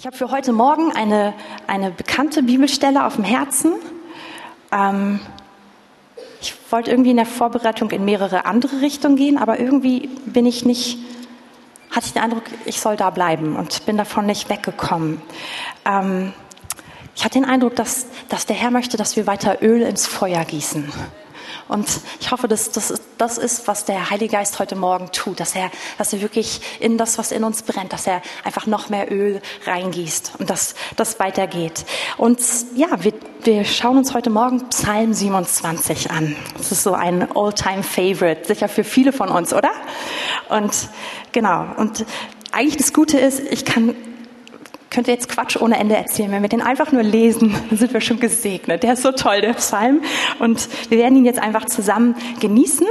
Ich habe für heute Morgen eine, eine bekannte Bibelstelle auf dem Herzen. Ähm, ich wollte irgendwie in der Vorbereitung in mehrere andere Richtungen gehen, aber irgendwie bin ich nicht, hatte ich den Eindruck, ich soll da bleiben und bin davon nicht weggekommen. Ähm, ich hatte den Eindruck, dass, dass der Herr möchte, dass wir weiter Öl ins Feuer gießen. Und ich hoffe, dass das, das ist, was der Heilige Geist heute Morgen tut, dass er, dass er wirklich in das, was in uns brennt, dass er einfach noch mehr Öl reingießt und dass das weitergeht. Und ja, wir, wir schauen uns heute Morgen Psalm 27 an. Das ist so ein All-Time-Favorite, sicher für viele von uns, oder? Und genau. Und eigentlich das Gute ist, ich kann könnt ihr jetzt Quatsch ohne Ende erzählen. Wenn wir den einfach nur lesen, dann sind wir schon gesegnet. Der ist so toll, der Psalm. Und wir werden ihn jetzt einfach zusammen genießen.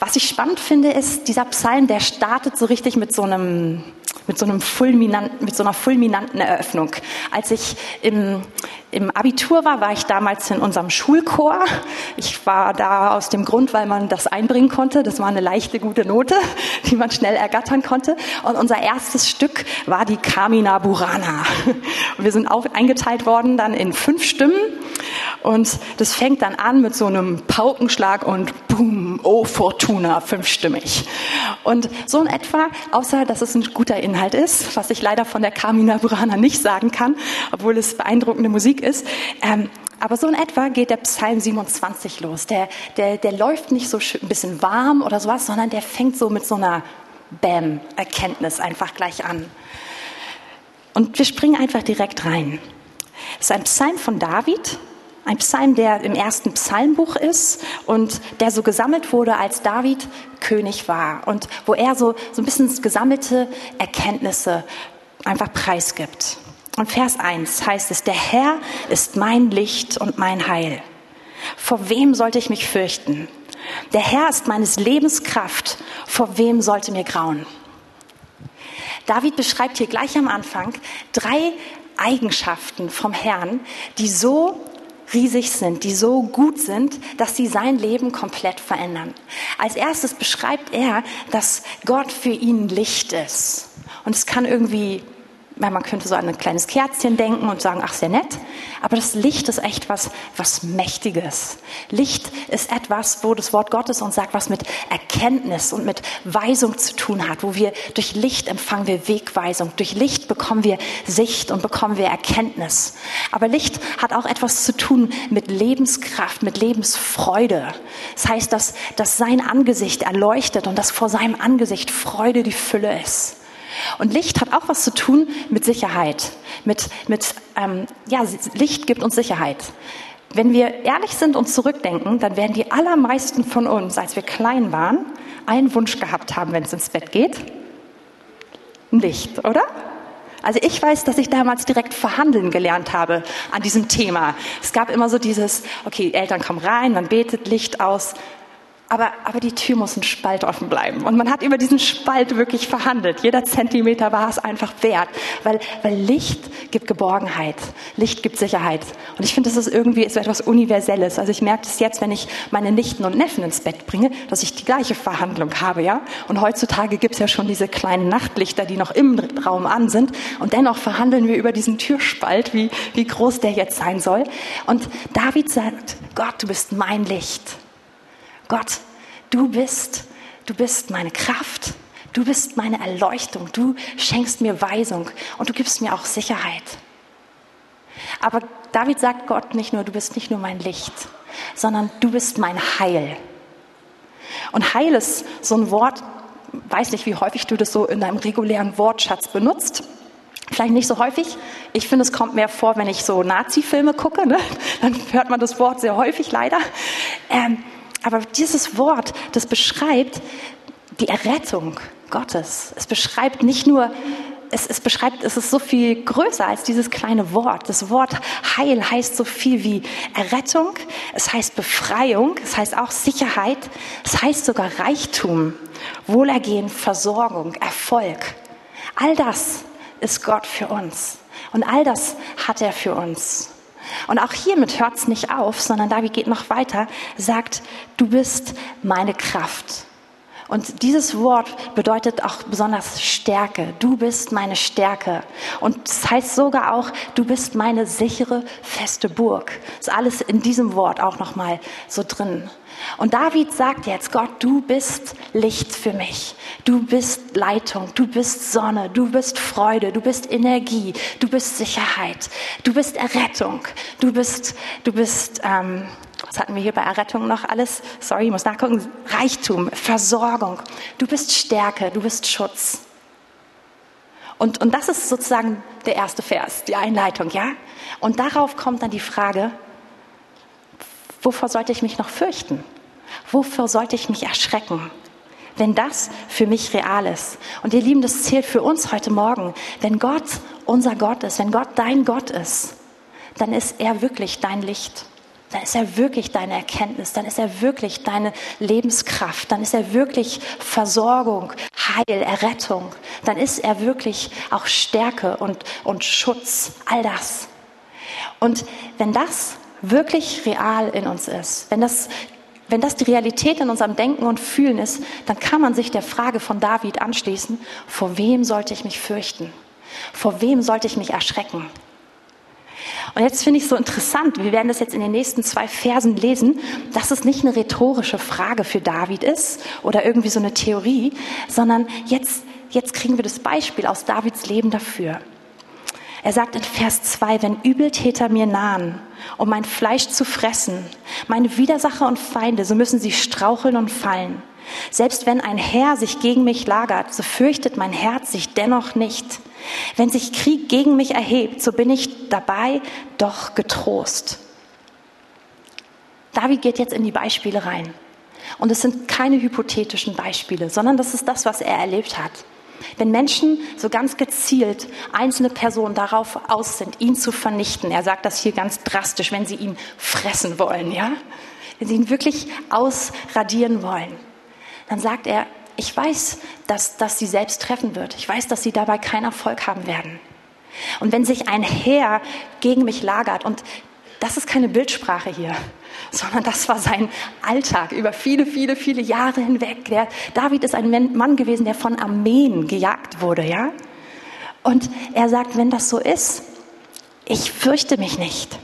Was ich spannend finde, ist, dieser Psalm, der startet so richtig mit so einem, mit so einem fulminanten, mit so einer fulminanten Eröffnung. Als ich im, im Abitur war, war ich damals in unserem Schulchor. Ich war da aus dem Grund, weil man das einbringen konnte. Das war eine leichte, gute Note, die man schnell ergattern konnte. Und unser erstes Stück war die Carmina Burana. Und wir sind auch eingeteilt worden dann in fünf Stimmen. Und das fängt dann an mit so einem Paukenschlag und boom, oh Fortuna, fünfstimmig. Und so in etwa, außer dass es ein guter Inhalt ist, was ich leider von der Carmina Burana nicht sagen kann, obwohl es beeindruckende Musik ist. Ähm, aber so in etwa geht der Psalm 27 los. Der, der, der läuft nicht so ein bisschen warm oder sowas, sondern der fängt so mit so einer Bam-Erkenntnis einfach gleich an. Und wir springen einfach direkt rein. Es ist ein Psalm von David, ein Psalm, der im ersten Psalmbuch ist und der so gesammelt wurde, als David König war und wo er so, so ein bisschen gesammelte Erkenntnisse einfach preisgibt. Und Vers 1 heißt es, der Herr ist mein Licht und mein Heil. Vor wem sollte ich mich fürchten? Der Herr ist meines Lebens Kraft. Vor wem sollte mir grauen? David beschreibt hier gleich am Anfang drei Eigenschaften vom Herrn, die so riesig sind, die so gut sind, dass sie sein Leben komplett verändern. Als erstes beschreibt er, dass Gott für ihn Licht ist. Und es kann irgendwie man könnte so an ein kleines Kerzchen denken und sagen, ach, sehr nett. Aber das Licht ist echt was, was Mächtiges. Licht ist etwas, wo das Wort Gottes uns sagt, was mit Erkenntnis und mit Weisung zu tun hat, wo wir durch Licht empfangen wir Wegweisung. Durch Licht bekommen wir Sicht und bekommen wir Erkenntnis. Aber Licht hat auch etwas zu tun mit Lebenskraft, mit Lebensfreude. Das heißt, dass, dass sein Angesicht erleuchtet und dass vor seinem Angesicht Freude die Fülle ist. Und Licht hat auch was zu tun mit Sicherheit. Mit, mit ähm, ja, Licht gibt uns Sicherheit. Wenn wir ehrlich sind und zurückdenken, dann werden die allermeisten von uns, als wir klein waren, einen Wunsch gehabt haben, wenn es ins Bett geht. Ein Licht, oder? Also ich weiß, dass ich damals direkt verhandeln gelernt habe an diesem Thema. Es gab immer so dieses, okay, Eltern kommen rein, man betet Licht aus, aber, aber die Tür muss ein Spalt offen bleiben. Und man hat über diesen Spalt wirklich verhandelt. Jeder Zentimeter war es einfach wert, weil, weil Licht gibt Geborgenheit, Licht gibt Sicherheit. Und ich finde, das ist irgendwie so etwas Universelles. Also ich merke es jetzt, wenn ich meine Nichten und Neffen ins Bett bringe, dass ich die gleiche Verhandlung habe, ja. Und heutzutage gibt es ja schon diese kleinen Nachtlichter, die noch im Raum an sind. Und dennoch verhandeln wir über diesen Türspalt, wie, wie groß der jetzt sein soll. Und David sagt, Gott, du bist mein Licht. Gott, du bist, du bist meine Kraft, du bist meine Erleuchtung, du schenkst mir Weisung und du gibst mir auch Sicherheit. Aber David sagt Gott nicht nur, du bist nicht nur mein Licht, sondern du bist mein Heil. Und Heil ist so ein Wort, weiß nicht, wie häufig du das so in deinem regulären Wortschatz benutzt. Vielleicht nicht so häufig. Ich finde, es kommt mehr vor, wenn ich so Nazi-Filme gucke. Ne? Dann hört man das Wort sehr häufig leider. Ähm, aber dieses Wort, das beschreibt die Errettung Gottes. Es beschreibt nicht nur, es, es beschreibt, es ist so viel größer als dieses kleine Wort. Das Wort Heil heißt so viel wie Errettung, es heißt Befreiung, es heißt auch Sicherheit, es heißt sogar Reichtum, Wohlergehen, Versorgung, Erfolg. All das ist Gott für uns. Und all das hat er für uns. Und auch hiermit hört es nicht auf, sondern David geht noch weiter, sagt, du bist meine Kraft. Und dieses Wort bedeutet auch besonders Stärke. Du bist meine Stärke. Und es das heißt sogar auch, du bist meine sichere, feste Burg. Das ist alles in diesem Wort auch nochmal so drin. Und David sagt jetzt, Gott, du bist Licht für mich. Du bist Leitung, du bist Sonne, du bist Freude, du bist Energie, du bist Sicherheit, du bist Errettung, du bist, du bist, ähm, was hatten wir hier bei Errettung noch alles? Sorry, ich muss nachgucken. Reichtum, Versorgung. Du bist Stärke, du bist Schutz. Und, und das ist sozusagen der erste Vers, die Einleitung, ja? Und darauf kommt dann die Frage, wovor sollte ich mich noch fürchten? Wovor sollte ich mich erschrecken? Wenn das für mich real ist. Und ihr Lieben, das zählt für uns heute Morgen. Wenn Gott unser Gott ist, wenn Gott dein Gott ist, dann ist er wirklich dein Licht dann ist er wirklich deine Erkenntnis, dann ist er wirklich deine Lebenskraft, dann ist er wirklich Versorgung, Heil, Errettung, dann ist er wirklich auch Stärke und, und Schutz, all das. Und wenn das wirklich real in uns ist, wenn das, wenn das die Realität in unserem Denken und Fühlen ist, dann kann man sich der Frage von David anschließen, vor wem sollte ich mich fürchten? Vor wem sollte ich mich erschrecken? Und jetzt finde ich es so interessant, wir werden das jetzt in den nächsten zwei Versen lesen, dass es nicht eine rhetorische Frage für David ist oder irgendwie so eine Theorie, sondern jetzt, jetzt kriegen wir das Beispiel aus Davids Leben dafür. Er sagt in Vers 2, wenn Übeltäter mir nahen, um mein Fleisch zu fressen, meine Widersacher und Feinde, so müssen sie straucheln und fallen. Selbst wenn ein Herr sich gegen mich lagert, so fürchtet mein Herz sich dennoch nicht. Wenn sich Krieg gegen mich erhebt, so bin ich dabei doch getrost. David geht jetzt in die Beispiele rein. Und es sind keine hypothetischen Beispiele, sondern das ist das, was er erlebt hat. Wenn Menschen so ganz gezielt einzelne Personen darauf aus sind, ihn zu vernichten, er sagt das hier ganz drastisch, wenn sie ihn fressen wollen, ja? Wenn sie ihn wirklich ausradieren wollen, dann sagt er, ich weiß, dass das sie selbst treffen wird. Ich weiß, dass sie dabei keinen Erfolg haben werden. Und wenn sich ein Heer gegen mich lagert, und das ist keine Bildsprache hier, sondern das war sein Alltag über viele, viele, viele Jahre hinweg. Der, David ist ein Mann gewesen, der von Armeen gejagt wurde, ja? Und er sagt, wenn das so ist, ich fürchte mich nicht.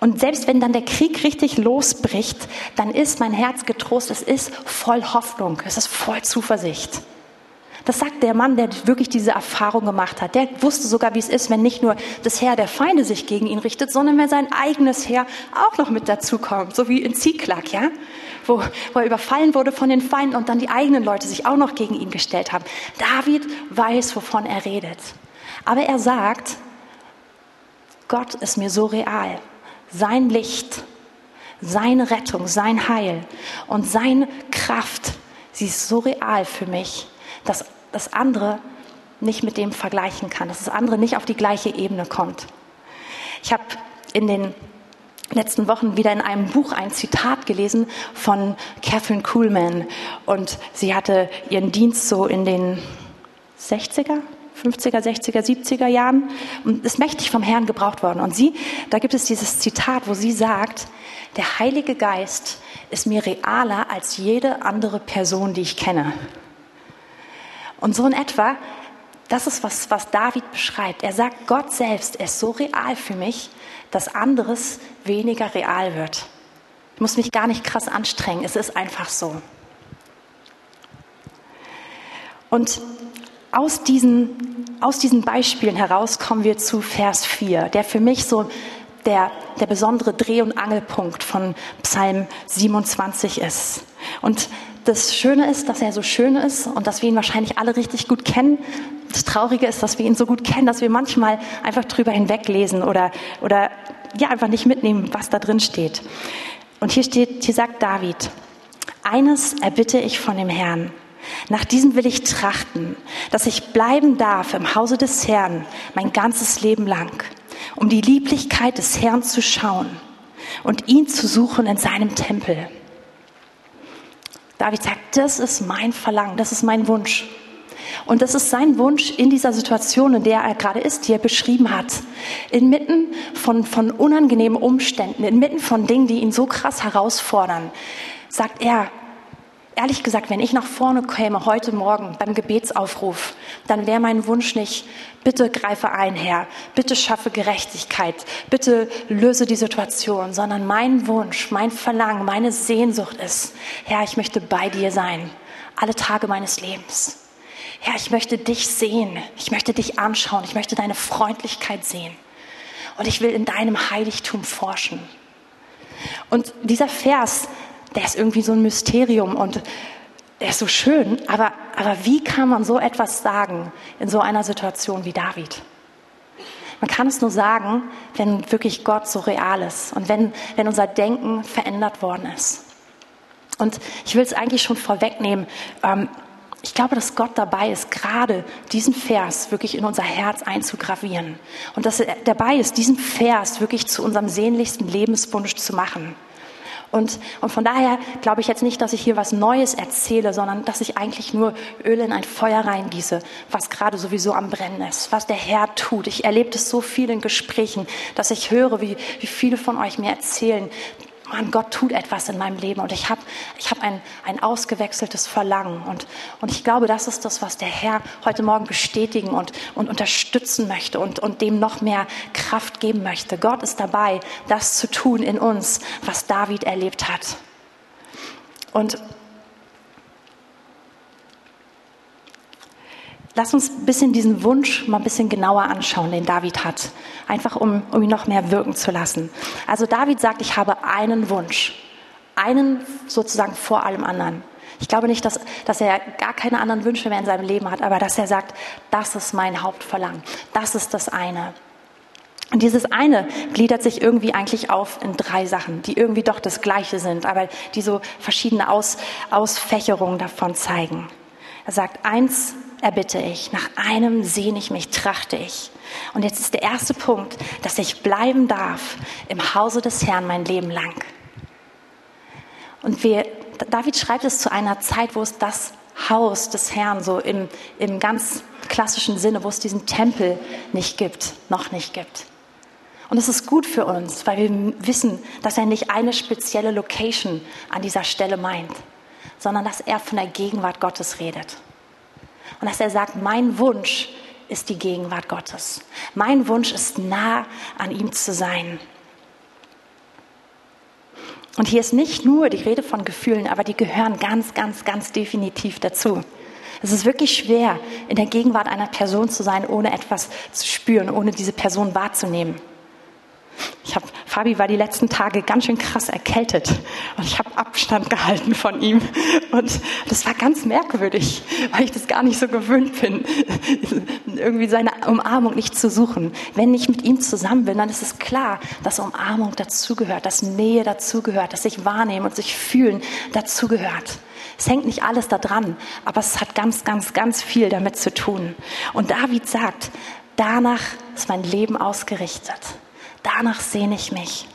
Und selbst wenn dann der Krieg richtig losbricht, dann ist mein Herz getrost, es ist voll Hoffnung, es ist voll Zuversicht. Das sagt der Mann, der wirklich diese Erfahrung gemacht hat. Der wusste sogar, wie es ist, wenn nicht nur das Heer der Feinde sich gegen ihn richtet, sondern wenn sein eigenes Heer auch noch mit dazukommt, so wie in Ziklag, ja? Wo, wo er überfallen wurde von den Feinden und dann die eigenen Leute sich auch noch gegen ihn gestellt haben. David weiß, wovon er redet. Aber er sagt, Gott ist mir so real sein Licht, seine Rettung, sein Heil und seine Kraft, sie ist so real für mich, dass das andere nicht mit dem vergleichen kann, dass das andere nicht auf die gleiche Ebene kommt. Ich habe in den letzten Wochen wieder in einem Buch ein Zitat gelesen von Catherine Kuhlman und sie hatte ihren Dienst so in den 60er, 50er, 60er, 70er Jahren und ist mächtig vom Herrn gebraucht worden. Und sie, da gibt es dieses Zitat, wo sie sagt, der Heilige Geist ist mir realer als jede andere Person, die ich kenne. Und so in etwa, das ist was, was David beschreibt. Er sagt, Gott selbst ist so real für mich, dass anderes weniger real wird. Ich muss mich gar nicht krass anstrengen, es ist einfach so. Und aus diesen, aus diesen Beispielen heraus kommen wir zu Vers 4, der für mich so der, der besondere Dreh- und Angelpunkt von Psalm 27 ist. Und das Schöne ist, dass er so schön ist und dass wir ihn wahrscheinlich alle richtig gut kennen. Das Traurige ist, dass wir ihn so gut kennen, dass wir manchmal einfach drüber hinweglesen oder, oder ja, einfach nicht mitnehmen, was da drin steht. Und hier steht, hier sagt David, eines erbitte ich von dem Herrn, nach diesem will ich trachten, dass ich bleiben darf im Hause des Herrn mein ganzes Leben lang, um die Lieblichkeit des Herrn zu schauen und ihn zu suchen in seinem Tempel. David sagt, das ist mein Verlangen, das ist mein Wunsch. Und das ist sein Wunsch in dieser Situation, in der er gerade ist, die er beschrieben hat. Inmitten von, von unangenehmen Umständen, inmitten von Dingen, die ihn so krass herausfordern, sagt er, ehrlich gesagt, wenn ich nach vorne käme heute Morgen beim Gebetsaufruf, dann wäre mein Wunsch nicht, bitte greife ein, Herr, bitte schaffe Gerechtigkeit, bitte löse die Situation, sondern mein Wunsch, mein Verlangen, meine Sehnsucht ist, Herr, ich möchte bei dir sein, alle Tage meines Lebens. Herr, ich möchte dich sehen, ich möchte dich anschauen, ich möchte deine Freundlichkeit sehen und ich will in deinem Heiligtum forschen. Und dieser Vers, der ist irgendwie so ein Mysterium und der ist so schön, aber, aber wie kann man so etwas sagen in so einer Situation wie David? Man kann es nur sagen, wenn wirklich Gott so real ist und wenn, wenn unser Denken verändert worden ist. Und ich will es eigentlich schon vorwegnehmen. Ähm, ich glaube, dass Gott dabei ist, gerade diesen Vers wirklich in unser Herz einzugravieren. Und dass er dabei ist, diesen Vers wirklich zu unserem sehnlichsten Lebenswunsch zu machen. Und, und von daher glaube ich jetzt nicht, dass ich hier was Neues erzähle, sondern dass ich eigentlich nur Öl in ein Feuer reingieße, was gerade sowieso am Brennen ist, was der Herr tut. Ich erlebe das so viel in Gesprächen, dass ich höre, wie, wie viele von euch mir erzählen, Mann, Gott tut etwas in meinem Leben und ich habe ich hab ein, ein ausgewechseltes Verlangen. Und, und ich glaube, das ist das, was der Herr heute Morgen bestätigen und, und unterstützen möchte und, und dem noch mehr Kraft geben möchte. Gott ist dabei, das zu tun in uns, was David erlebt hat. Und Lass uns ein bisschen diesen Wunsch mal ein bisschen genauer anschauen, den David hat. Einfach um, um ihn noch mehr wirken zu lassen. Also David sagt, ich habe einen Wunsch. Einen sozusagen vor allem anderen. Ich glaube nicht, dass, dass er gar keine anderen Wünsche mehr in seinem Leben hat, aber dass er sagt, das ist mein Hauptverlangen. Das ist das eine. Und dieses eine gliedert sich irgendwie eigentlich auf in drei Sachen, die irgendwie doch das Gleiche sind, aber die so verschiedene Aus, Ausfächerungen davon zeigen. Er sagt, eins erbitte ich, nach einem sehne ich mich, trachte ich. Und jetzt ist der erste Punkt, dass ich bleiben darf im Hause des Herrn mein Leben lang. Und wir, David schreibt es zu einer Zeit, wo es das Haus des Herrn so im, im ganz klassischen Sinne, wo es diesen Tempel nicht gibt, noch nicht gibt. Und es ist gut für uns, weil wir wissen, dass er nicht eine spezielle Location an dieser Stelle meint, sondern dass er von der Gegenwart Gottes redet. Und dass er sagt, mein Wunsch ist die Gegenwart Gottes. Mein Wunsch ist nah an ihm zu sein. Und hier ist nicht nur die Rede von Gefühlen, aber die gehören ganz, ganz, ganz definitiv dazu. Es ist wirklich schwer, in der Gegenwart einer Person zu sein, ohne etwas zu spüren, ohne diese Person wahrzunehmen. Fabi war die letzten Tage ganz schön krass erkältet und ich habe Abstand gehalten von ihm und das war ganz merkwürdig, weil ich das gar nicht so gewöhnt bin, irgendwie seine Umarmung nicht zu suchen. Wenn ich mit ihm zusammen bin, dann ist es klar, dass Umarmung dazugehört, dass Nähe dazugehört, dass sich wahrnehmen und sich fühlen dazugehört. Es hängt nicht alles da dran, aber es hat ganz, ganz, ganz viel damit zu tun. Und David sagt, danach ist mein Leben ausgerichtet danach sehne ich mich.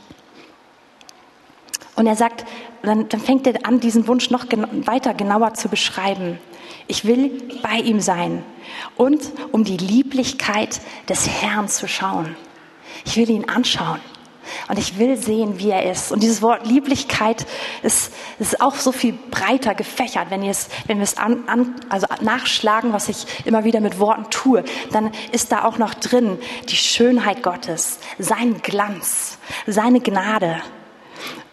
Und er sagt, dann, dann fängt er an, diesen Wunsch noch gen weiter genauer zu beschreiben. Ich will bei ihm sein und um die Lieblichkeit des Herrn zu schauen. Ich will ihn anschauen. Und ich will sehen, wie er ist. Und dieses Wort Lieblichkeit ist, ist auch so viel breiter gefächert. Wenn, ihr es, wenn wir es an, an, also nachschlagen, was ich immer wieder mit Worten tue, dann ist da auch noch drin die Schönheit Gottes, sein Glanz, seine Gnade,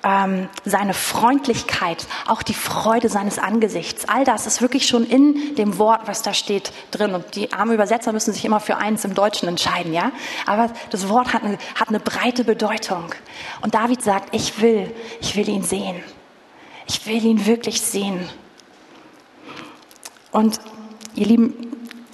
ähm, seine Freundlichkeit, auch die Freude seines Angesichts. All das ist wirklich schon in dem Wort, was da steht, drin. Und die armen Übersetzer müssen sich immer für eins im Deutschen entscheiden, ja. Aber das Wort hat eine, hat eine breite Bedeutung. Und David sagt, ich will, ich will ihn sehen. Ich will ihn wirklich sehen. Und ihr Lieben,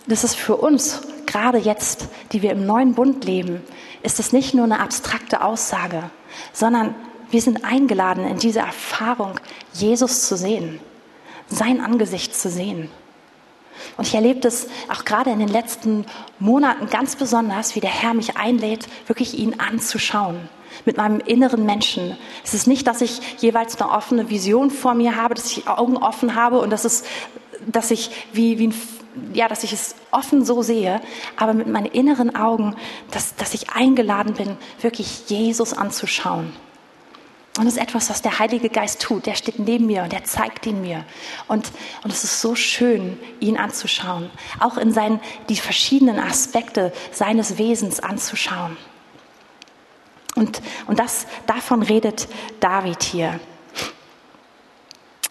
das ist für uns, gerade jetzt, die wir im neuen Bund leben, ist es nicht nur eine abstrakte Aussage, sondern wir sind eingeladen, in diese Erfahrung Jesus zu sehen, sein Angesicht zu sehen. Und ich erlebe das auch gerade in den letzten Monaten ganz besonders, wie der Herr mich einlädt, wirklich ihn anzuschauen mit meinem inneren Menschen. Es ist nicht, dass ich jeweils eine offene Vision vor mir habe, dass ich Augen offen habe und dass, es, dass ich wie, wie ein ja, dass ich es offen so sehe, aber mit meinen inneren Augen, dass, dass ich eingeladen bin, wirklich Jesus anzuschauen. Und das ist etwas, was der Heilige Geist tut. Der steht neben mir und der zeigt ihn mir. Und, und es ist so schön, ihn anzuschauen. Auch in seinen, die verschiedenen Aspekte seines Wesens anzuschauen. Und, und das, davon redet David hier.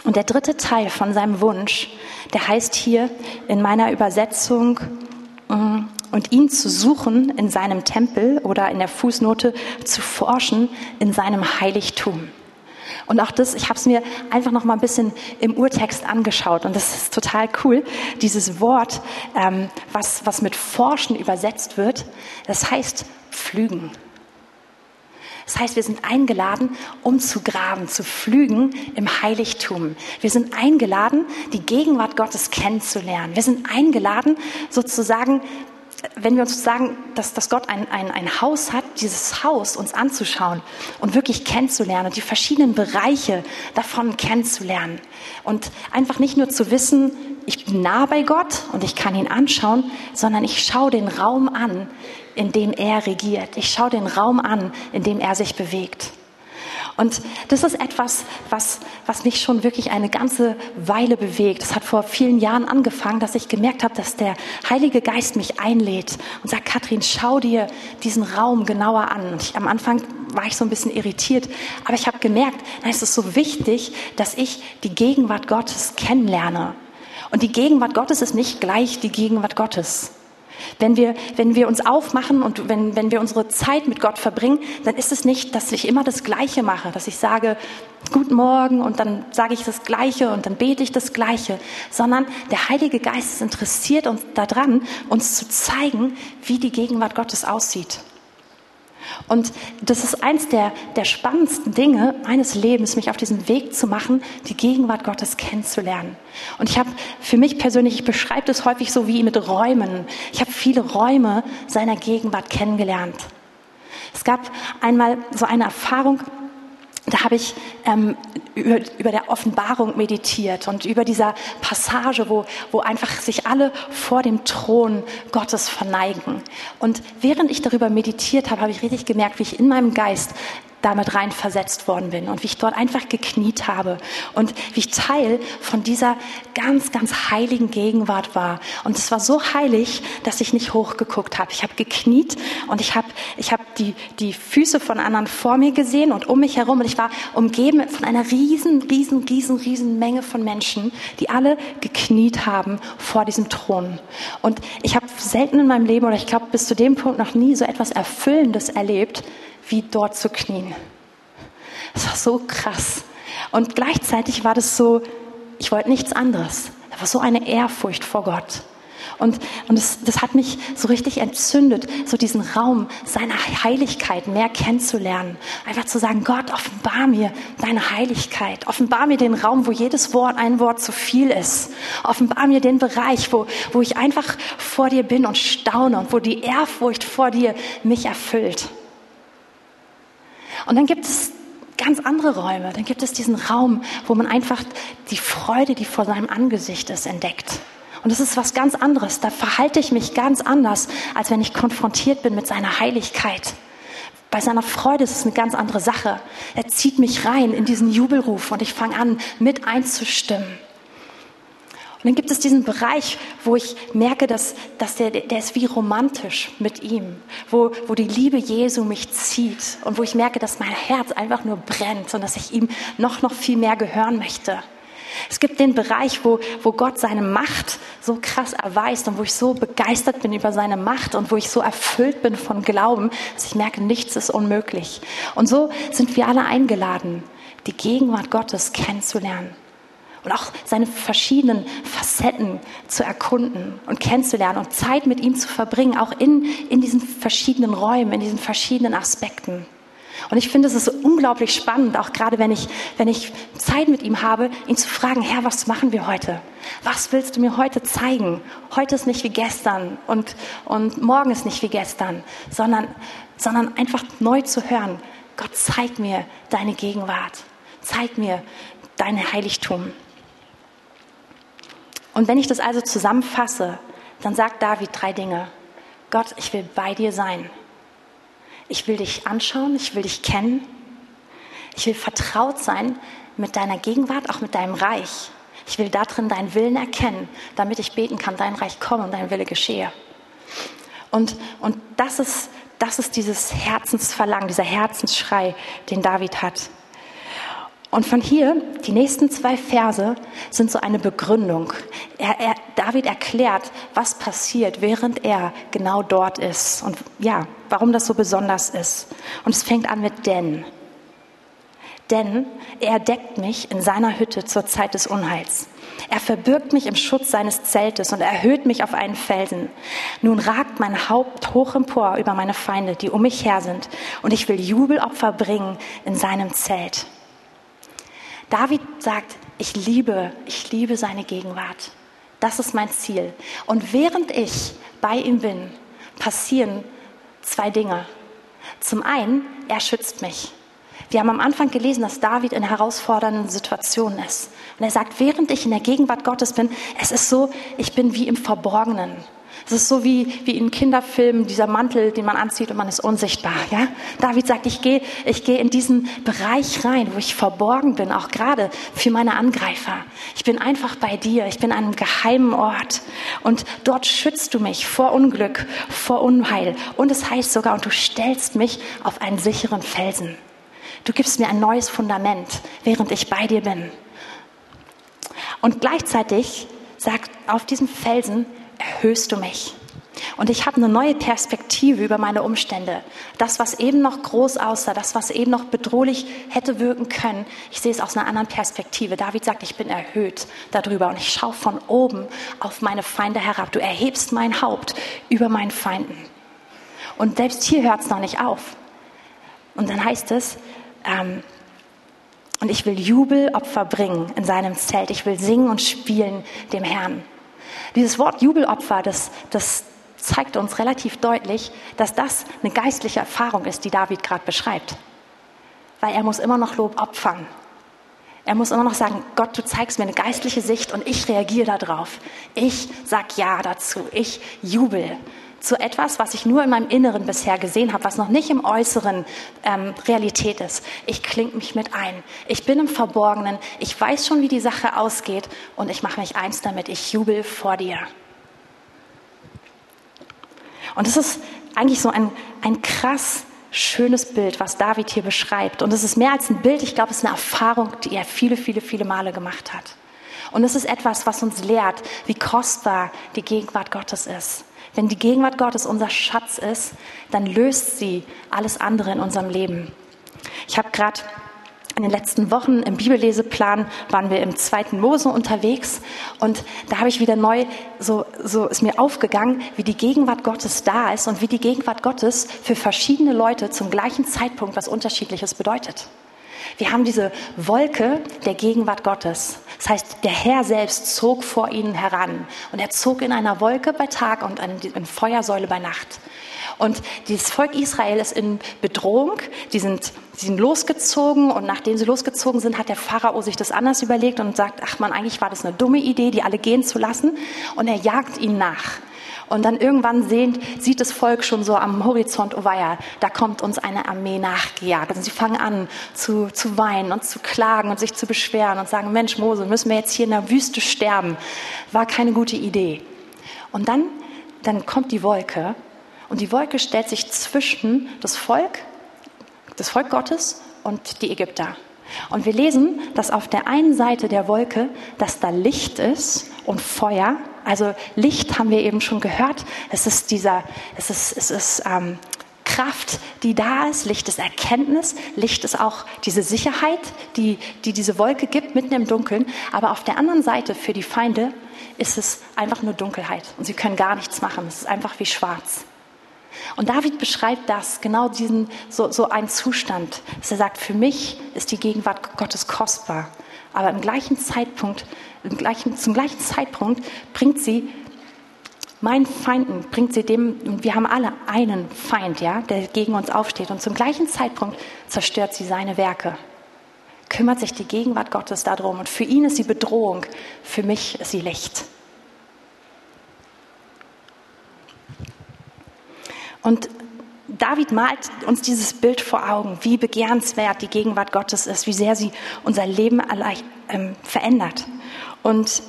Und der dritte Teil von seinem Wunsch, der heißt hier in meiner Übersetzung, mm, und ihn zu suchen in seinem Tempel oder in der Fußnote zu forschen in seinem Heiligtum. Und auch das, ich habe es mir einfach noch mal ein bisschen im Urtext angeschaut und das ist total cool. Dieses Wort, ähm, was, was mit forschen übersetzt wird, das heißt pflügen. Das heißt, wir sind eingeladen, um zu graben, zu pflügen im Heiligtum. Wir sind eingeladen, die Gegenwart Gottes kennenzulernen. Wir sind eingeladen, sozusagen wenn wir uns sagen, dass, dass Gott ein, ein, ein Haus hat, dieses Haus uns anzuschauen und wirklich kennenzulernen und die verschiedenen Bereiche davon kennenzulernen. Und einfach nicht nur zu wissen, ich bin nah bei Gott und ich kann ihn anschauen, sondern ich schaue den Raum an, in dem er regiert. Ich schaue den Raum an, in dem er sich bewegt. Und das ist etwas, was, was mich schon wirklich eine ganze Weile bewegt. Es hat vor vielen Jahren angefangen, dass ich gemerkt habe, dass der Heilige Geist mich einlädt und sagt, Katrin, schau dir diesen Raum genauer an. Und ich, am Anfang war ich so ein bisschen irritiert, aber ich habe gemerkt, na, es ist so wichtig, dass ich die Gegenwart Gottes kennenlerne. Und die Gegenwart Gottes ist nicht gleich die Gegenwart Gottes. Wenn wir, wenn wir uns aufmachen und wenn, wenn wir unsere Zeit mit Gott verbringen, dann ist es nicht, dass ich immer das Gleiche mache, dass ich sage, Guten Morgen und dann sage ich das Gleiche und dann bete ich das Gleiche, sondern der Heilige Geist ist interessiert uns daran, uns zu zeigen, wie die Gegenwart Gottes aussieht. Und das ist eins der, der spannendsten Dinge meines Lebens, mich auf diesen Weg zu machen, die Gegenwart Gottes kennenzulernen. Und ich habe für mich persönlich, ich beschreibe das häufig so wie mit Räumen. Ich habe viele Räume seiner Gegenwart kennengelernt. Es gab einmal so eine Erfahrung, da habe ich ähm, über, über der Offenbarung meditiert und über dieser Passage, wo, wo einfach sich alle vor dem Thron Gottes verneigen. Und während ich darüber meditiert habe, habe ich richtig gemerkt, wie ich in meinem Geist damit rein versetzt worden bin und wie ich dort einfach gekniet habe und wie ich Teil von dieser ganz, ganz heiligen Gegenwart war. Und es war so heilig, dass ich nicht hochgeguckt habe. Ich habe gekniet und ich habe ich hab die, die Füße von anderen vor mir gesehen und um mich herum und ich war umgeben von einer riesen, riesen, riesen, riesen Menge von Menschen, die alle gekniet haben vor diesem Thron. Und ich habe selten in meinem Leben oder ich glaube bis zu dem Punkt noch nie so etwas Erfüllendes erlebt, wie dort zu knien. Das war so krass. Und gleichzeitig war das so, ich wollte nichts anderes. Da war so eine Ehrfurcht vor Gott. Und, und das, das hat mich so richtig entzündet, so diesen Raum seiner Heiligkeit mehr kennenzulernen. Einfach zu sagen, Gott, offenbar mir deine Heiligkeit. Offenbar mir den Raum, wo jedes Wort ein Wort zu viel ist. Offenbar mir den Bereich, wo, wo ich einfach vor dir bin und staune und wo die Ehrfurcht vor dir mich erfüllt. Und dann gibt es ganz andere Räume. Dann gibt es diesen Raum, wo man einfach die Freude, die vor seinem Angesicht ist, entdeckt. Und das ist was ganz anderes. Da verhalte ich mich ganz anders, als wenn ich konfrontiert bin mit seiner Heiligkeit. Bei seiner Freude ist es eine ganz andere Sache. Er zieht mich rein in diesen Jubelruf und ich fange an, mit einzustimmen. Und dann gibt es diesen Bereich, wo ich merke, dass, dass der, der ist wie romantisch mit ihm, wo, wo die Liebe Jesu mich zieht und wo ich merke, dass mein Herz einfach nur brennt und dass ich ihm noch, noch viel mehr gehören möchte. Es gibt den Bereich, wo, wo Gott seine Macht so krass erweist und wo ich so begeistert bin über seine Macht und wo ich so erfüllt bin von Glauben, dass ich merke, nichts ist unmöglich. Und so sind wir alle eingeladen, die Gegenwart Gottes kennenzulernen und auch seine verschiedenen Facetten zu erkunden und kennenzulernen und Zeit mit ihm zu verbringen, auch in, in diesen verschiedenen Räumen, in diesen verschiedenen Aspekten. Und ich finde es ist unglaublich spannend, auch gerade wenn ich, wenn ich Zeit mit ihm habe, ihn zu fragen, Herr, was machen wir heute? Was willst du mir heute zeigen? Heute ist nicht wie gestern und, und morgen ist nicht wie gestern, sondern, sondern einfach neu zu hören. Gott, zeig mir deine Gegenwart. Zeig mir dein Heiligtum. Und wenn ich das also zusammenfasse, dann sagt David drei Dinge. Gott, ich will bei dir sein. Ich will dich anschauen, ich will dich kennen. Ich will vertraut sein mit deiner Gegenwart, auch mit deinem Reich. Ich will darin deinen Willen erkennen, damit ich beten kann, dein Reich komme und dein Wille geschehe. Und, und das, ist, das ist dieses Herzensverlangen, dieser Herzensschrei, den David hat. Und von hier, die nächsten zwei Verse sind so eine Begründung. Er, er, David erklärt, was passiert, während er genau dort ist und ja, warum das so besonders ist. Und es fängt an mit denn. Denn er deckt mich in seiner Hütte zur Zeit des Unheils. Er verbirgt mich im Schutz seines Zeltes und erhöht mich auf einen Felsen. Nun ragt mein Haupt hoch empor über meine Feinde, die um mich her sind, und ich will Jubelopfer bringen in seinem Zelt. David sagt, ich liebe, ich liebe seine Gegenwart. Das ist mein Ziel. Und während ich bei ihm bin, passieren zwei Dinge. Zum einen, er schützt mich. Wir haben am Anfang gelesen, dass David in herausfordernden Situationen ist. Und er sagt, während ich in der Gegenwart Gottes bin, es ist so, ich bin wie im Verborgenen. Es ist so wie, wie in Kinderfilmen, dieser Mantel, den man anzieht und man ist unsichtbar. Ja? David sagt, ich gehe ich gehe in diesen Bereich rein, wo ich verborgen bin, auch gerade für meine Angreifer. Ich bin einfach bei dir, ich bin an einem geheimen Ort. Und dort schützt du mich vor Unglück, vor Unheil. Und es heißt sogar, und du stellst mich auf einen sicheren Felsen. Du gibst mir ein neues Fundament, während ich bei dir bin. Und gleichzeitig sagt auf diesem Felsen erhöhst du mich. Und ich habe eine neue Perspektive über meine Umstände. Das, was eben noch groß aussah, das, was eben noch bedrohlich hätte wirken können, ich sehe es aus einer anderen Perspektive. David sagt, ich bin erhöht darüber und ich schaue von oben auf meine Feinde herab. Du erhebst mein Haupt über meinen Feinden. Und selbst hier hört es noch nicht auf. Und dann heißt es, ähm, und ich will Jubelopfer bringen in seinem Zelt. Ich will singen und spielen dem Herrn. Dieses Wort Jubelopfer, das, das zeigt uns relativ deutlich, dass das eine geistliche Erfahrung ist, die David gerade beschreibt. Weil er muss immer noch Lob opfern. Er muss immer noch sagen, Gott, du zeigst mir eine geistliche Sicht und ich reagiere darauf. Ich sag Ja dazu. Ich jubel zu etwas, was ich nur in meinem Inneren bisher gesehen habe, was noch nicht im Äußeren ähm, Realität ist. Ich klinge mich mit ein. Ich bin im Verborgenen. Ich weiß schon, wie die Sache ausgeht und ich mache mich eins damit. Ich jubel vor dir. Und das ist eigentlich so ein, ein krass schönes Bild, was David hier beschreibt. Und es ist mehr als ein Bild, ich glaube, es ist eine Erfahrung, die er viele, viele, viele Male gemacht hat. Und es ist etwas, was uns lehrt, wie kostbar die Gegenwart Gottes ist. Wenn die Gegenwart Gottes unser Schatz ist, dann löst sie alles andere in unserem Leben. Ich habe gerade in den letzten Wochen im Bibelleseplan waren wir im zweiten Mose unterwegs und da habe ich wieder neu, so, so ist mir aufgegangen, wie die Gegenwart Gottes da ist und wie die Gegenwart Gottes für verschiedene Leute zum gleichen Zeitpunkt was Unterschiedliches bedeutet. Wir haben diese Wolke der Gegenwart Gottes. Das heißt, der Herr selbst zog vor ihnen heran. Und er zog in einer Wolke bei Tag und in Feuersäule bei Nacht. Und dieses Volk Israel ist in Bedrohung. Die sind, die sind losgezogen und nachdem sie losgezogen sind, hat der Pharao sich das anders überlegt und sagt, ach man, eigentlich war das eine dumme Idee, die alle gehen zu lassen. Und er jagt ihnen nach. Und dann irgendwann sehnt, sieht das Volk schon so am Horizont, oh weia, da kommt uns eine Armee nachgejagt. Und sie fangen an zu, zu weinen und zu klagen und sich zu beschweren und sagen, Mensch, Mose, müssen wir jetzt hier in der Wüste sterben? War keine gute Idee. Und dann, dann kommt die Wolke und die Wolke stellt sich zwischen das Volk, das Volk Gottes und die Ägypter. Und wir lesen, dass auf der einen Seite der Wolke, dass da Licht ist und Feuer. Also Licht haben wir eben schon gehört. Es ist dieser, es ist, es ist ähm, Kraft, die da ist. Licht ist Erkenntnis. Licht ist auch diese Sicherheit, die, die diese Wolke gibt mitten im Dunkeln. Aber auf der anderen Seite für die Feinde ist es einfach nur Dunkelheit und sie können gar nichts machen. Es ist einfach wie schwarz. Und David beschreibt das, genau diesen, so, so einen Zustand, dass er sagt, für mich ist die Gegenwart Gottes kostbar. Aber im gleichen Zeitpunkt, gleichen, zum gleichen Zeitpunkt bringt sie meinen Feinden, bringt sie dem, und wir haben alle einen Feind, ja, der gegen uns aufsteht. Und zum gleichen Zeitpunkt zerstört sie seine Werke. Kümmert sich die Gegenwart Gottes darum. Und für ihn ist sie Bedrohung, für mich ist sie Licht. Und David malt uns dieses Bild vor Augen, wie begehrenswert die Gegenwart Gottes ist, wie sehr sie unser Leben ähm, verändert. Und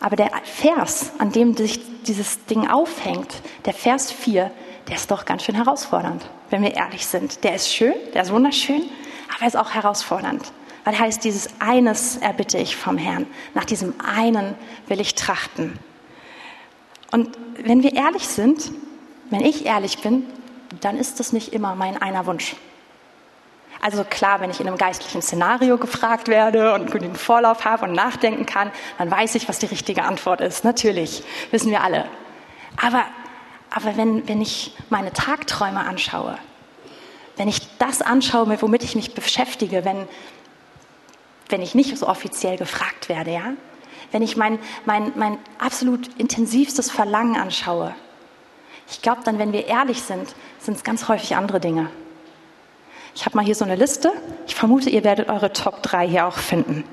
aber der Vers, an dem sich dieses Ding aufhängt, der Vers 4, der ist doch ganz schön herausfordernd, wenn wir ehrlich sind. Der ist schön, der ist wunderschön, aber er ist auch herausfordernd. Weil er heißt, dieses eines erbitte ich vom Herrn. Nach diesem einen will ich trachten. Und wenn wir ehrlich sind, wenn ich ehrlich bin, dann ist das nicht immer mein einer Wunsch. Also klar, wenn ich in einem geistlichen Szenario gefragt werde und den Vorlauf habe und nachdenken kann, dann weiß ich, was die richtige Antwort ist. Natürlich, wissen wir alle. Aber, aber wenn, wenn ich meine Tagträume anschaue, wenn ich das anschaue, womit ich mich beschäftige, wenn, wenn ich nicht so offiziell gefragt werde, ja, wenn ich mein, mein, mein absolut intensivstes Verlangen anschaue, ich glaube dann, wenn wir ehrlich sind, sind es ganz häufig andere Dinge. Ich habe mal hier so eine Liste. Ich vermute, ihr werdet eure Top 3 hier auch finden.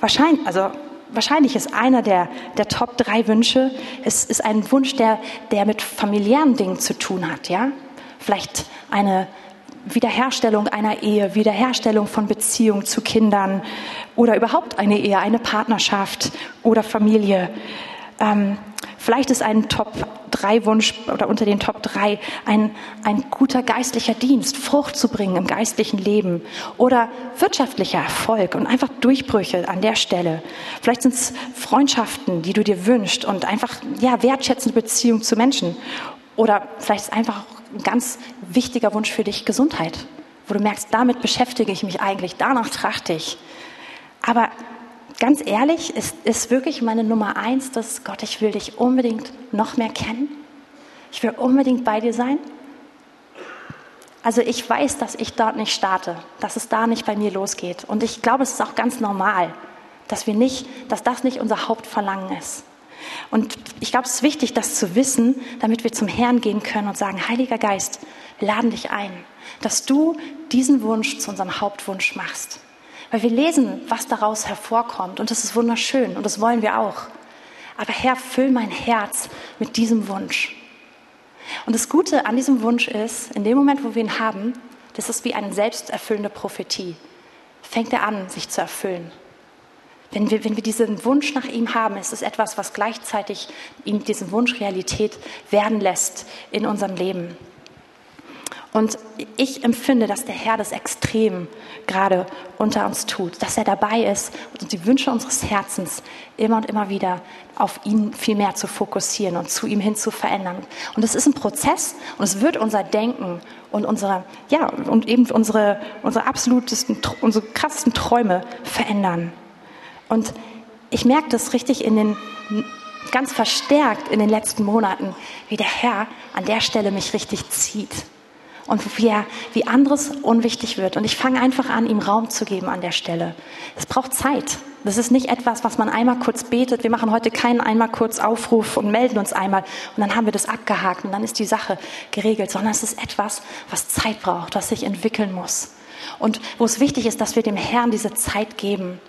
Wahrscheinlich, also wahrscheinlich ist einer der, der Top 3 Wünsche, es ist ein Wunsch, der, der mit familiären Dingen zu tun hat, ja? Vielleicht eine Wiederherstellung einer Ehe, Wiederherstellung von Beziehungen zu Kindern oder überhaupt eine Ehe, eine Partnerschaft oder Familie. Ähm, Vielleicht ist ein Top 3 Wunsch oder unter den Top 3 ein, ein guter geistlicher Dienst, Frucht zu bringen im geistlichen Leben oder wirtschaftlicher Erfolg und einfach Durchbrüche an der Stelle. Vielleicht sind es Freundschaften, die du dir wünschst und einfach, ja, wertschätzende Beziehung zu Menschen. Oder vielleicht ist einfach ein ganz wichtiger Wunsch für dich Gesundheit, wo du merkst, damit beschäftige ich mich eigentlich, danach trachte ich. Aber ganz ehrlich, ist, ist wirklich meine Nummer eins, dass Gott, ich will dich unbedingt noch mehr kennen. Ich will unbedingt bei dir sein. Also ich weiß, dass ich dort nicht starte, dass es da nicht bei mir losgeht. Und ich glaube, es ist auch ganz normal, dass wir nicht, dass das nicht unser Hauptverlangen ist. Und ich glaube, es ist wichtig, das zu wissen, damit wir zum Herrn gehen können und sagen, Heiliger Geist, wir laden dich ein, dass du diesen Wunsch zu unserem Hauptwunsch machst. Weil wir lesen, was daraus hervorkommt und das ist wunderschön und das wollen wir auch. Aber Herr, füll mein Herz mit diesem Wunsch. Und das Gute an diesem Wunsch ist, in dem Moment, wo wir ihn haben, das ist wie eine selbsterfüllende Prophetie. Fängt er an, sich zu erfüllen. Wenn wir, wenn wir diesen Wunsch nach ihm haben, ist es etwas, was gleichzeitig ihm diesen Wunsch Realität werden lässt in unserem Leben. Und ich empfinde, dass der Herr das extrem gerade unter uns tut, dass er dabei ist und die Wünsche unseres Herzens immer und immer wieder auf ihn viel mehr zu fokussieren und zu ihm hin zu verändern. Und es ist ein Prozess und es wird unser Denken und unsere, ja, und eben unsere, unsere absolutesten, unsere krassesten Träume verändern. Und ich merke das richtig in den, ganz verstärkt in den letzten Monaten, wie der Herr an der Stelle mich richtig zieht und wie, er, wie anderes unwichtig wird. Und ich fange einfach an, ihm Raum zu geben an der Stelle. Es braucht Zeit. Das ist nicht etwas, was man einmal kurz betet. Wir machen heute keinen einmal kurz Aufruf und melden uns einmal und dann haben wir das abgehakt und dann ist die Sache geregelt, sondern es ist etwas, was Zeit braucht, was sich entwickeln muss. Und wo es wichtig ist, dass wir dem Herrn diese Zeit geben.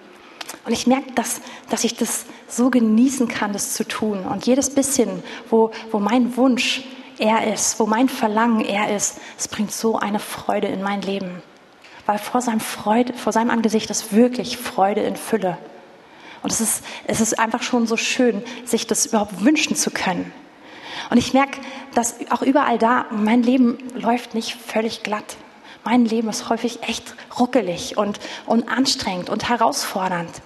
Und ich merke, dass, dass ich das so genießen kann, das zu tun. Und jedes bisschen, wo, wo mein Wunsch er ist, wo mein Verlangen er ist, es bringt so eine Freude in mein Leben. Weil vor seinem, Freude, vor seinem Angesicht ist wirklich Freude in Fülle. Und es ist, es ist einfach schon so schön, sich das überhaupt wünschen zu können. Und ich merke, dass auch überall da, mein Leben läuft nicht völlig glatt. Mein Leben ist häufig echt ruckelig und, und anstrengend und herausfordernd.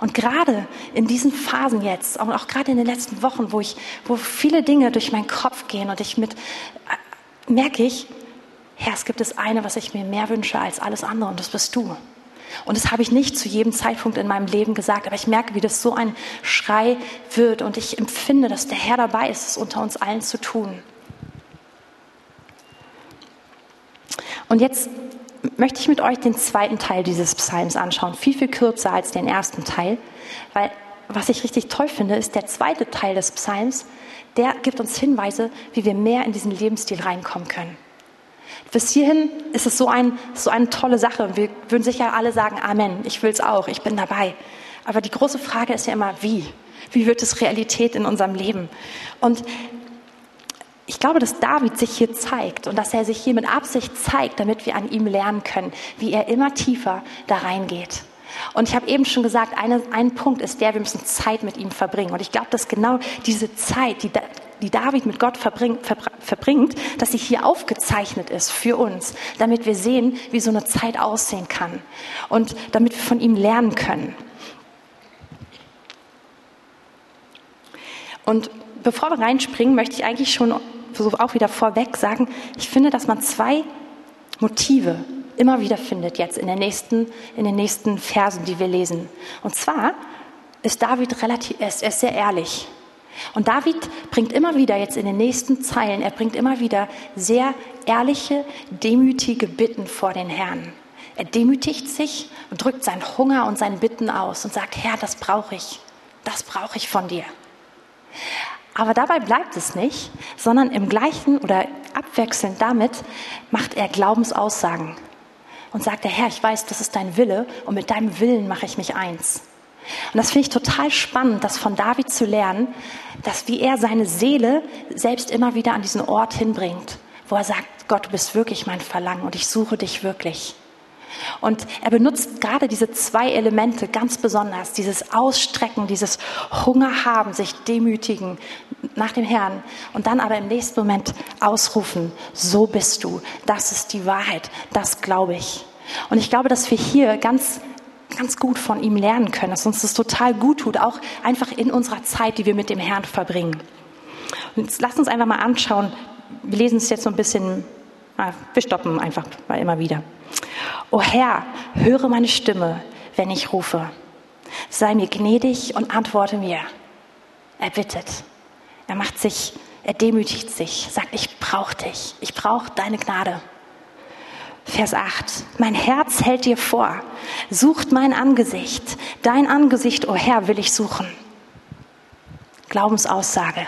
Und gerade in diesen Phasen jetzt, und auch gerade in den letzten Wochen, wo, ich, wo viele Dinge durch meinen Kopf gehen und ich mit, äh, merke ich, Herr, es gibt das eine, was ich mir mehr wünsche als alles andere, und das bist du. Und das habe ich nicht zu jedem Zeitpunkt in meinem Leben gesagt, aber ich merke, wie das so ein Schrei wird und ich empfinde, dass der Herr dabei ist, es unter uns allen zu tun. Und jetzt möchte ich mit euch den zweiten Teil dieses Psalms anschauen, viel, viel kürzer als den ersten Teil, weil was ich richtig toll finde, ist der zweite Teil des Psalms, der gibt uns Hinweise, wie wir mehr in diesen Lebensstil reinkommen können. Bis hierhin ist es so, ein, so eine tolle Sache. Wir würden sicher alle sagen, Amen, ich will es auch, ich bin dabei. Aber die große Frage ist ja immer, wie? Wie wird es Realität in unserem Leben? Und ich glaube, dass David sich hier zeigt und dass er sich hier mit Absicht zeigt, damit wir an ihm lernen können, wie er immer tiefer da reingeht. Und ich habe eben schon gesagt, eine, ein Punkt ist der, wir müssen Zeit mit ihm verbringen. Und ich glaube, dass genau diese Zeit, die, die David mit Gott verbringt, verbringt, dass sie hier aufgezeichnet ist für uns, damit wir sehen, wie so eine Zeit aussehen kann und damit wir von ihm lernen können. Und bevor wir reinspringen, möchte ich eigentlich schon auch wieder vorweg sagen, ich finde, dass man zwei Motive immer wieder findet jetzt in, den nächsten, in den nächsten Versen, die wir lesen. Und zwar ist David relativ, er ist, er ist sehr ehrlich. Und David bringt immer wieder jetzt in den nächsten Zeilen, er bringt immer wieder sehr ehrliche, demütige Bitten vor den Herrn. Er demütigt sich und drückt seinen Hunger und seinen Bitten aus und sagt, Herr, das brauche ich, das brauche ich von dir. Aber dabei bleibt es nicht, sondern im gleichen oder abwechselnd damit macht er Glaubensaussagen und sagt, der Herr, ich weiß, das ist dein Wille und mit deinem Willen mache ich mich eins. Und das finde ich total spannend, das von David zu lernen, dass wie er seine Seele selbst immer wieder an diesen Ort hinbringt, wo er sagt, Gott, du bist wirklich mein Verlangen und ich suche dich wirklich. Und er benutzt gerade diese zwei Elemente ganz besonders, dieses Ausstrecken, dieses Hunger haben, sich demütigen nach dem Herrn und dann aber im nächsten Moment ausrufen, so bist du, das ist die Wahrheit, das glaube ich. Und ich glaube, dass wir hier ganz ganz gut von ihm lernen können, dass uns das total gut tut, auch einfach in unserer Zeit, die wir mit dem Herrn verbringen. Und jetzt lasst uns einfach mal anschauen, wir lesen es jetzt so ein bisschen, wir stoppen einfach mal immer wieder. O Herr, höre meine Stimme, wenn ich rufe. Sei mir gnädig und antworte mir. Er bittet. Er macht sich, er demütigt sich, sagt, ich brauche dich. Ich brauche deine Gnade. Vers 8. Mein Herz hält dir vor, sucht mein Angesicht. Dein Angesicht, o oh Herr, will ich suchen. Glaubensaussage.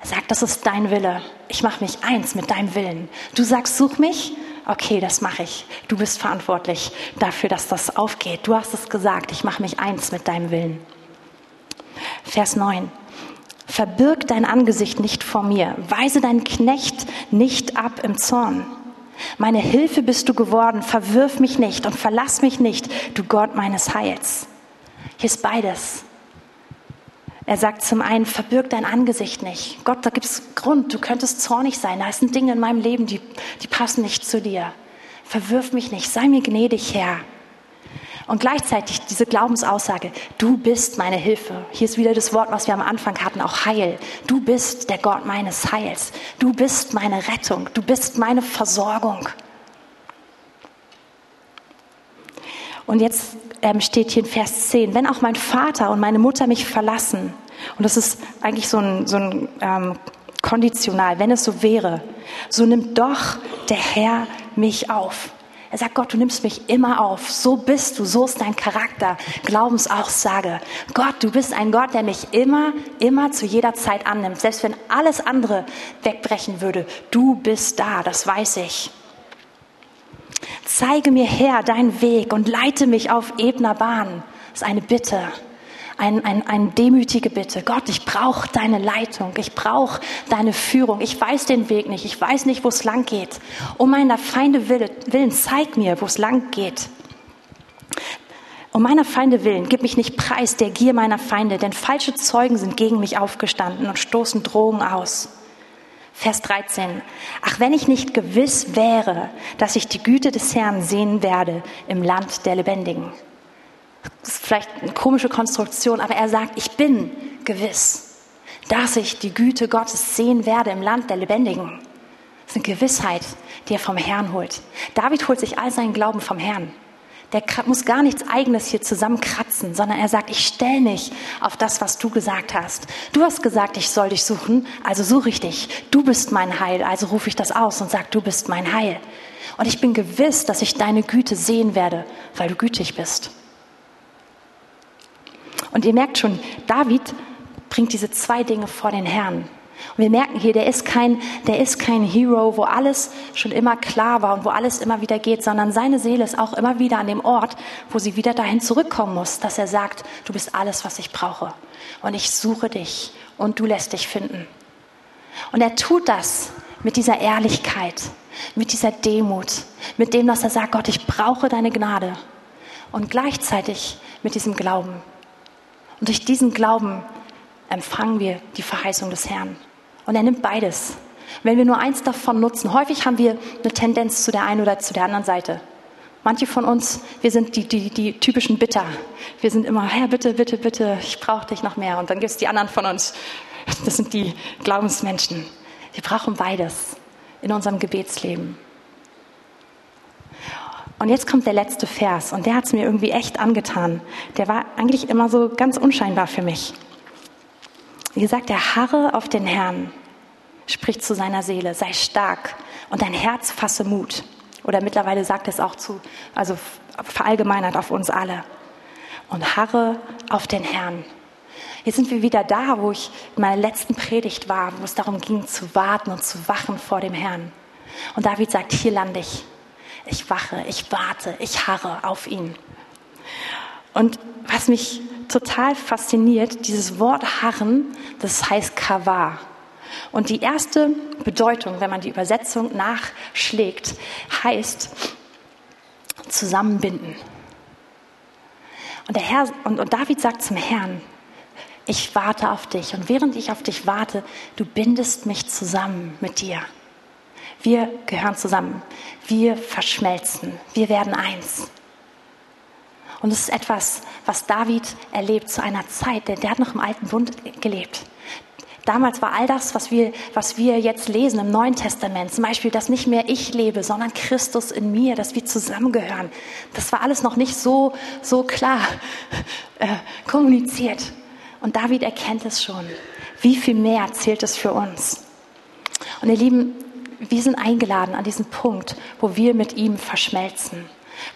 Er sagt, das ist dein Wille. Ich mache mich eins mit deinem Willen. Du sagst, such mich okay, das mache ich. Du bist verantwortlich dafür, dass das aufgeht. Du hast es gesagt, ich mache mich eins mit deinem Willen. Vers 9. Verbirg dein Angesicht nicht vor mir, weise deinen Knecht nicht ab im Zorn. Meine Hilfe bist du geworden, verwirf mich nicht und verlass mich nicht, du Gott meines Heils. Hier ist beides. Er sagt zum einen, verbirg dein Angesicht nicht. Gott, da gibt es Grund, du könntest zornig sein. Da sind Dinge in meinem Leben, die, die passen nicht zu dir. Verwirf mich nicht, sei mir gnädig, Herr. Und gleichzeitig diese Glaubensaussage, du bist meine Hilfe. Hier ist wieder das Wort, was wir am Anfang hatten, auch Heil. Du bist der Gott meines Heils. Du bist meine Rettung. Du bist meine Versorgung. Und jetzt ähm, steht hier in Vers 10, wenn auch mein Vater und meine Mutter mich verlassen, und das ist eigentlich so ein, so ein ähm, Konditional, wenn es so wäre, so nimmt doch der Herr mich auf. Er sagt, Gott, du nimmst mich immer auf. So bist du, so ist dein Charakter. Glaubensaussage. Gott, du bist ein Gott, der mich immer, immer zu jeder Zeit annimmt. Selbst wenn alles andere wegbrechen würde, du bist da, das weiß ich. Zeige mir her deinen Weg und leite mich auf ebner Bahn. Das ist eine Bitte, ein, ein, eine demütige Bitte. Gott, ich brauche deine Leitung, ich brauche deine Führung. Ich weiß den Weg nicht, ich weiß nicht, wo es lang geht. Um meiner Feinde willen, zeig mir, wo es lang geht. Um meiner Feinde willen, gib mich nicht preis der Gier meiner Feinde, denn falsche Zeugen sind gegen mich aufgestanden und stoßen Drohungen aus. Vers 13. Ach, wenn ich nicht gewiss wäre, dass ich die Güte des Herrn sehen werde im Land der Lebendigen. Das ist vielleicht eine komische Konstruktion, aber er sagt, ich bin gewiss, dass ich die Güte Gottes sehen werde im Land der Lebendigen. Das ist eine Gewissheit, die er vom Herrn holt. David holt sich all seinen Glauben vom Herrn. Der muss gar nichts Eigenes hier zusammenkratzen, sondern er sagt, ich stelle mich auf das, was du gesagt hast. Du hast gesagt, ich soll dich suchen, also suche ich dich. Du bist mein Heil, also rufe ich das aus und sage, du bist mein Heil. Und ich bin gewiss, dass ich deine Güte sehen werde, weil du gütig bist. Und ihr merkt schon, David bringt diese zwei Dinge vor den Herrn. Und wir merken hier, der ist kein, der ist kein Hero, wo alles schon immer klar war und wo alles immer wieder geht, sondern seine Seele ist auch immer wieder an dem Ort, wo sie wieder dahin zurückkommen muss, dass er sagt, du bist alles, was ich brauche. Und ich suche dich und du lässt dich finden. Und er tut das mit dieser Ehrlichkeit, mit dieser Demut, mit dem, dass er sagt, Gott, ich brauche deine Gnade. Und gleichzeitig mit diesem Glauben. Und durch diesen Glauben empfangen wir die Verheißung des Herrn. Und er nimmt beides. Wenn wir nur eins davon nutzen, häufig haben wir eine Tendenz zu der einen oder zu der anderen Seite. Manche von uns, wir sind die, die, die typischen Bitter. Wir sind immer, Herr, bitte, bitte, bitte, ich brauche dich noch mehr. Und dann gibt es die anderen von uns, das sind die Glaubensmenschen. Wir brauchen beides in unserem Gebetsleben. Und jetzt kommt der letzte Vers und der hat es mir irgendwie echt angetan. Der war eigentlich immer so ganz unscheinbar für mich. Wie gesagt, der Harre auf den Herrn spricht zu seiner Seele, sei stark und dein Herz fasse Mut. Oder mittlerweile sagt es auch zu, also verallgemeinert auf uns alle. Und harre auf den Herrn. Jetzt sind wir wieder da, wo ich in meiner letzten Predigt war, wo es darum ging, zu warten und zu wachen vor dem Herrn. Und David sagt, hier lande ich. Ich wache, ich warte, ich harre auf ihn. Und was mich total fasziniert, dieses Wort harren, das heißt kavar. Und die erste Bedeutung, wenn man die Übersetzung nachschlägt, heißt zusammenbinden. Und, der Herr, und, und David sagt zum Herrn, ich warte auf dich. Und während ich auf dich warte, du bindest mich zusammen mit dir. Wir gehören zusammen. Wir verschmelzen. Wir werden eins. Und es ist etwas, was David erlebt zu einer Zeit, denn der hat noch im alten Bund gelebt. Damals war all das, was wir, was wir jetzt lesen im Neuen Testament, zum Beispiel, dass nicht mehr ich lebe, sondern Christus in mir, dass wir zusammengehören. Das war alles noch nicht so, so klar äh, kommuniziert. Und David erkennt es schon. Wie viel mehr zählt es für uns? Und ihr Lieben, wir sind eingeladen an diesen Punkt, wo wir mit ihm verschmelzen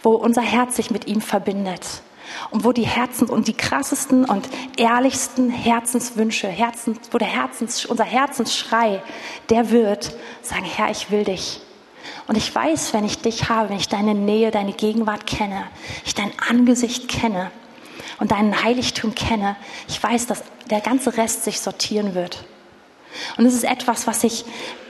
wo unser Herz sich mit ihm verbindet und wo die Herzen und die krassesten und ehrlichsten Herzenswünsche, Herzens, wo der Herzens, unser Herzensschrei, der wird sagen, Herr, ich will dich. Und ich weiß, wenn ich dich habe, wenn ich deine Nähe, deine Gegenwart kenne, ich dein Angesicht kenne und deinen Heiligtum kenne, ich weiß, dass der ganze Rest sich sortieren wird. Und es ist etwas, was ich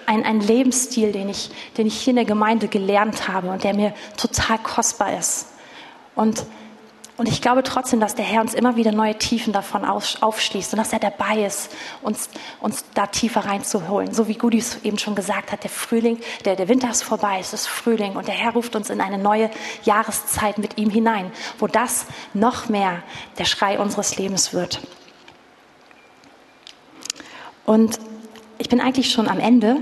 ein, ein Lebensstil, den ich, den ich hier in der Gemeinde gelernt habe und der mir total kostbar ist. Und, und ich glaube trotzdem, dass der Herr uns immer wieder neue Tiefen davon aufschließt und dass er dabei ist, uns, uns da tiefer reinzuholen. So wie Gudis eben schon gesagt hat, der Frühling, der, der Winter ist vorbei, es ist Frühling und der Herr ruft uns in eine neue Jahreszeit mit ihm hinein, wo das noch mehr der Schrei unseres Lebens wird. Und ich bin eigentlich schon am Ende.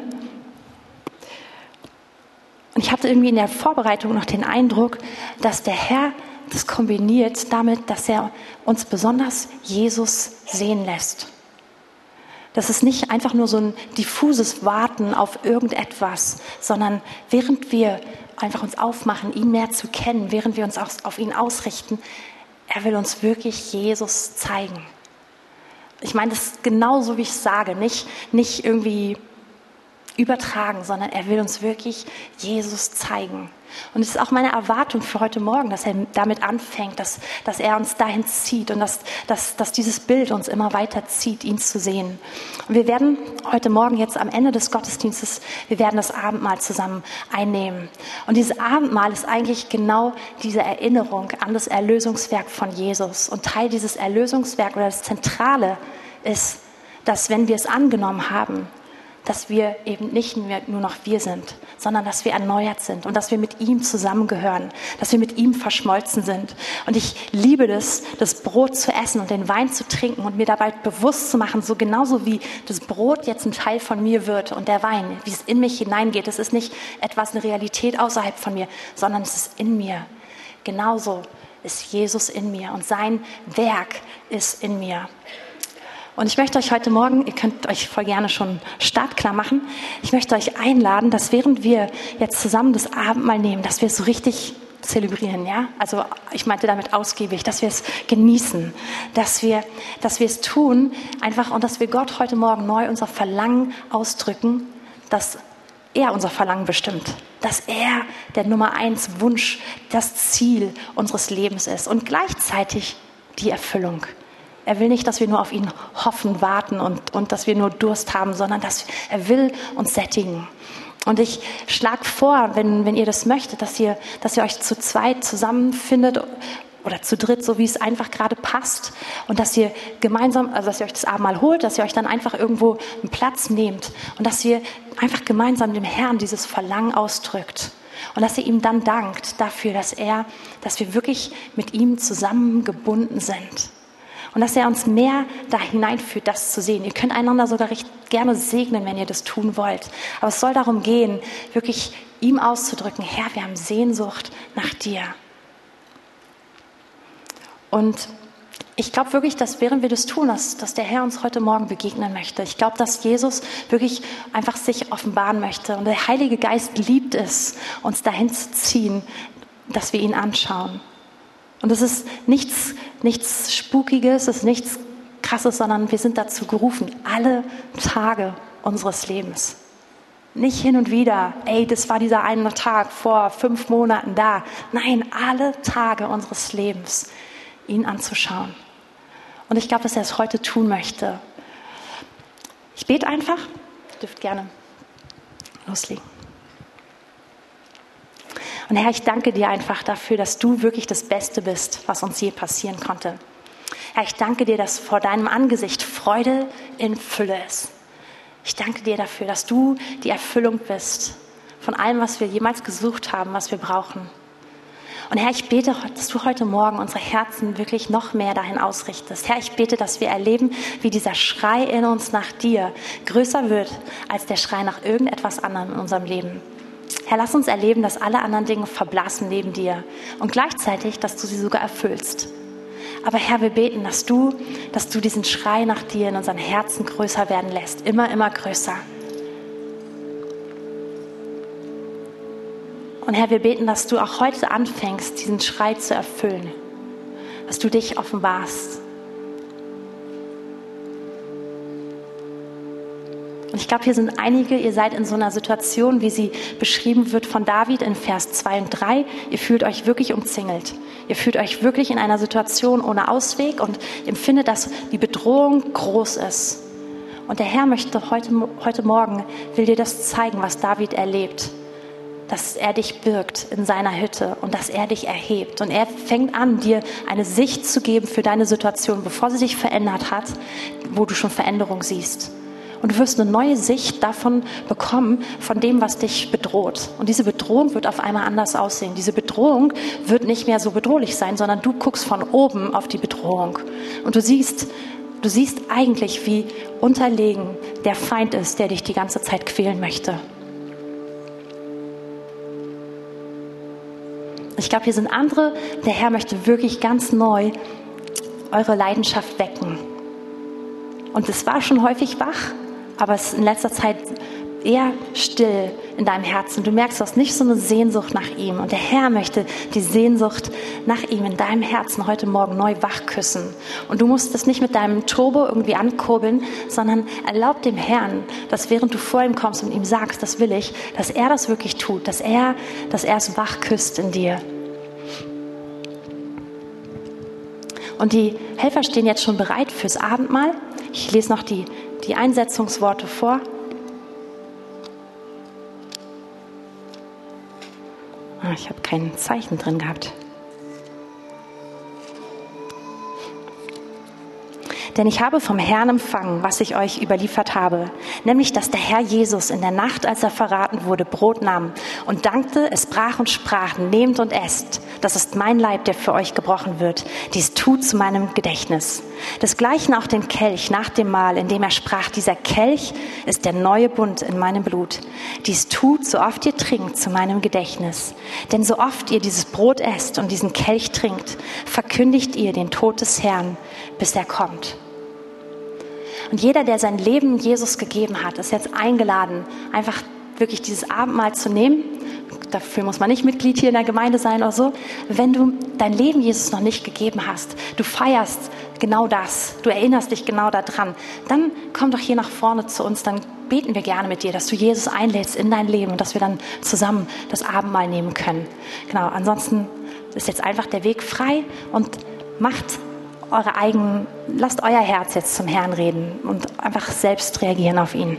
Und ich hatte irgendwie in der Vorbereitung noch den Eindruck, dass der Herr das kombiniert damit, dass er uns besonders Jesus sehen lässt. Das ist nicht einfach nur so ein diffuses Warten auf irgendetwas, sondern während wir einfach uns aufmachen, ihn mehr zu kennen, während wir uns auf ihn ausrichten, er will uns wirklich Jesus zeigen. Ich meine das ist genauso, wie ich sage, nicht, nicht irgendwie übertragen, sondern er will uns wirklich Jesus zeigen. Und es ist auch meine Erwartung für heute Morgen, dass er damit anfängt, dass, dass er uns dahin zieht und dass, dass, dass dieses Bild uns immer weiter zieht, ihn zu sehen. Und wir werden heute Morgen jetzt am Ende des Gottesdienstes, wir werden das Abendmahl zusammen einnehmen. Und dieses Abendmahl ist eigentlich genau diese Erinnerung an das Erlösungswerk von Jesus. Und Teil dieses Erlösungswerk oder das Zentrale ist, dass wenn wir es angenommen haben, dass wir eben nicht nur noch wir sind, sondern dass wir erneuert sind und dass wir mit ihm zusammengehören, dass wir mit ihm verschmolzen sind. Und ich liebe das, das Brot zu essen und den Wein zu trinken und mir dabei bewusst zu machen, so genauso wie das Brot jetzt ein Teil von mir wird und der Wein, wie es in mich hineingeht. Es ist nicht etwas, eine Realität außerhalb von mir, sondern es ist in mir. Genauso ist Jesus in mir und sein Werk ist in mir. Und ich möchte euch heute Morgen, ihr könnt euch voll gerne schon startklar machen, ich möchte euch einladen, dass während wir jetzt zusammen das Abendmahl nehmen, dass wir es so richtig zelebrieren, ja? Also ich meinte damit ausgiebig, dass wir es genießen, dass wir, dass wir es tun, einfach und dass wir Gott heute Morgen neu unser Verlangen ausdrücken, dass er unser Verlangen bestimmt, dass er der Nummer eins Wunsch, das Ziel unseres Lebens ist und gleichzeitig die Erfüllung Er will nicht, dass wir nur auf ihn hoffen, warten und, und dass wir nur Durst haben, sondern dass er will uns sättigen. Und ich schlage vor, wenn, wenn ihr das möchtet, dass ihr, dass ihr euch zu zweit zusammenfindet oder zu dritt, so wie es einfach gerade passt. Und dass ihr gemeinsam, also dass ihr euch das Abendmahl holt, dass ihr euch dann einfach irgendwo einen Platz nehmt und dass ihr einfach gemeinsam dem Herrn dieses Verlangen ausdrückt. Und dass ihr ihm dann dankt dafür, dass er, dass wir wirklich mit ihm zusammengebunden sind. Und dass er uns mehr da hineinführt, das zu sehen. Ihr könnt einander sogar recht gerne segnen, wenn ihr das tun wollt. Aber es soll darum gehen, wirklich ihm auszudrücken, Herr, wir haben Sehnsucht nach dir. Und ich glaube wirklich, dass während wir das tun, dass, dass der Herr uns heute Morgen begegnen möchte. Ich glaube, dass Jesus wirklich einfach sich offenbaren möchte. Und der Heilige Geist liebt es, uns dahin zu ziehen, dass wir ihn anschauen. Und es ist nichts, nichts Spukiges, es ist nichts Krasses, sondern wir sind dazu gerufen, alle Tage unseres Lebens. Nicht hin und wieder, ey, das war dieser eine Tag vor fünf Monaten da. Nein, alle Tage unseres Lebens ihn anzuschauen. Und ich glaube, dass er es heute tun möchte. Ich bete einfach, dürft gerne loslegen. Und Herr, ich danke dir einfach dafür, dass du wirklich das Beste bist, was uns je passieren konnte. Herr, ich danke dir, dass vor deinem Angesicht Freude in Fülle ist. Ich danke dir dafür, dass du die Erfüllung bist von allem, was wir jemals gesucht haben, was wir brauchen. Und Herr, ich bete, dass du heute Morgen unsere Herzen wirklich noch mehr dahin ausrichtest. Herr, ich bete, dass wir erleben, wie dieser Schrei in uns nach dir größer wird als der Schrei nach irgendetwas anderem in unserem Leben. Herr, lass uns erleben, dass alle anderen Dinge verblassen neben dir und gleichzeitig, dass du sie sogar erfüllst. Aber Herr, wir beten, dass du, dass du diesen Schrei nach dir in unseren Herzen größer werden lässt, immer, immer größer. Und Herr, wir beten, dass du auch heute anfängst, diesen Schrei zu erfüllen, dass du dich offenbarst. Und ich glaube, hier sind einige, ihr seid in so einer Situation, wie sie beschrieben wird von David in Vers 2 und 3. Ihr fühlt euch wirklich umzingelt. Ihr fühlt euch wirklich in einer Situation ohne Ausweg und empfindet, dass die Bedrohung groß ist. Und der Herr möchte heute, heute Morgen, will dir das zeigen, was David erlebt dass er dich birgt in seiner Hütte und dass er dich erhebt. Und er fängt an, dir eine Sicht zu geben für deine Situation, bevor sie sich verändert hat, wo du schon Veränderung siehst. Und du wirst eine neue Sicht davon bekommen, von dem, was dich bedroht. Und diese Bedrohung wird auf einmal anders aussehen. Diese Bedrohung wird nicht mehr so bedrohlich sein, sondern du guckst von oben auf die Bedrohung. Und du siehst, du siehst eigentlich, wie unterlegen der Feind ist, der dich die ganze Zeit quälen möchte. Ich glaube, hier sind andere. Der Herr möchte wirklich ganz neu eure Leidenschaft wecken. Und es war schon häufig wach, aber es ist in letzter Zeit eher still in deinem Herzen. Du merkst, du hast nicht so eine Sehnsucht nach ihm. Und der Herr möchte die Sehnsucht nach ihm in deinem Herzen heute Morgen neu wachküssen. Und du musst das nicht mit deinem Turbo irgendwie ankurbeln, sondern erlaub dem Herrn, dass während du vor ihm kommst und ihm sagst, das will ich, dass er das wirklich tut, dass er, dass er es wachküsst in dir. Und die Helfer stehen jetzt schon bereit fürs Abendmahl. Ich lese noch die, die Einsetzungsworte vor. Ah, ich habe kein Zeichen drin gehabt. Denn ich habe vom Herrn empfangen, was ich euch überliefert habe, nämlich dass der Herr Jesus in der Nacht, als er verraten wurde, Brot nahm und dankte, es brach und sprach, nehmt und esst, das ist mein Leib, der für euch gebrochen wird, dies tut zu meinem Gedächtnis. Desgleichen auch den Kelch nach dem Mahl, in dem er sprach, dieser Kelch ist der neue Bund in meinem Blut. Dies tut, so oft ihr trinkt, zu meinem Gedächtnis. Denn so oft ihr dieses Brot esst und diesen Kelch trinkt, verkündigt ihr den Tod des Herrn, bis er kommt. Und jeder, der sein Leben Jesus gegeben hat, ist jetzt eingeladen, einfach wirklich dieses Abendmahl zu nehmen. Dafür muss man nicht Mitglied hier in der Gemeinde sein oder so. Wenn du dein Leben Jesus noch nicht gegeben hast, du feierst genau das, du erinnerst dich genau daran, dann komm doch hier nach vorne zu uns, dann beten wir gerne mit dir, dass du Jesus einlädst in dein Leben und dass wir dann zusammen das Abendmahl nehmen können. Genau, ansonsten ist jetzt einfach der Weg frei und macht eure eigenen, lasst euer Herz jetzt zum Herrn reden und einfach selbst reagieren auf ihn.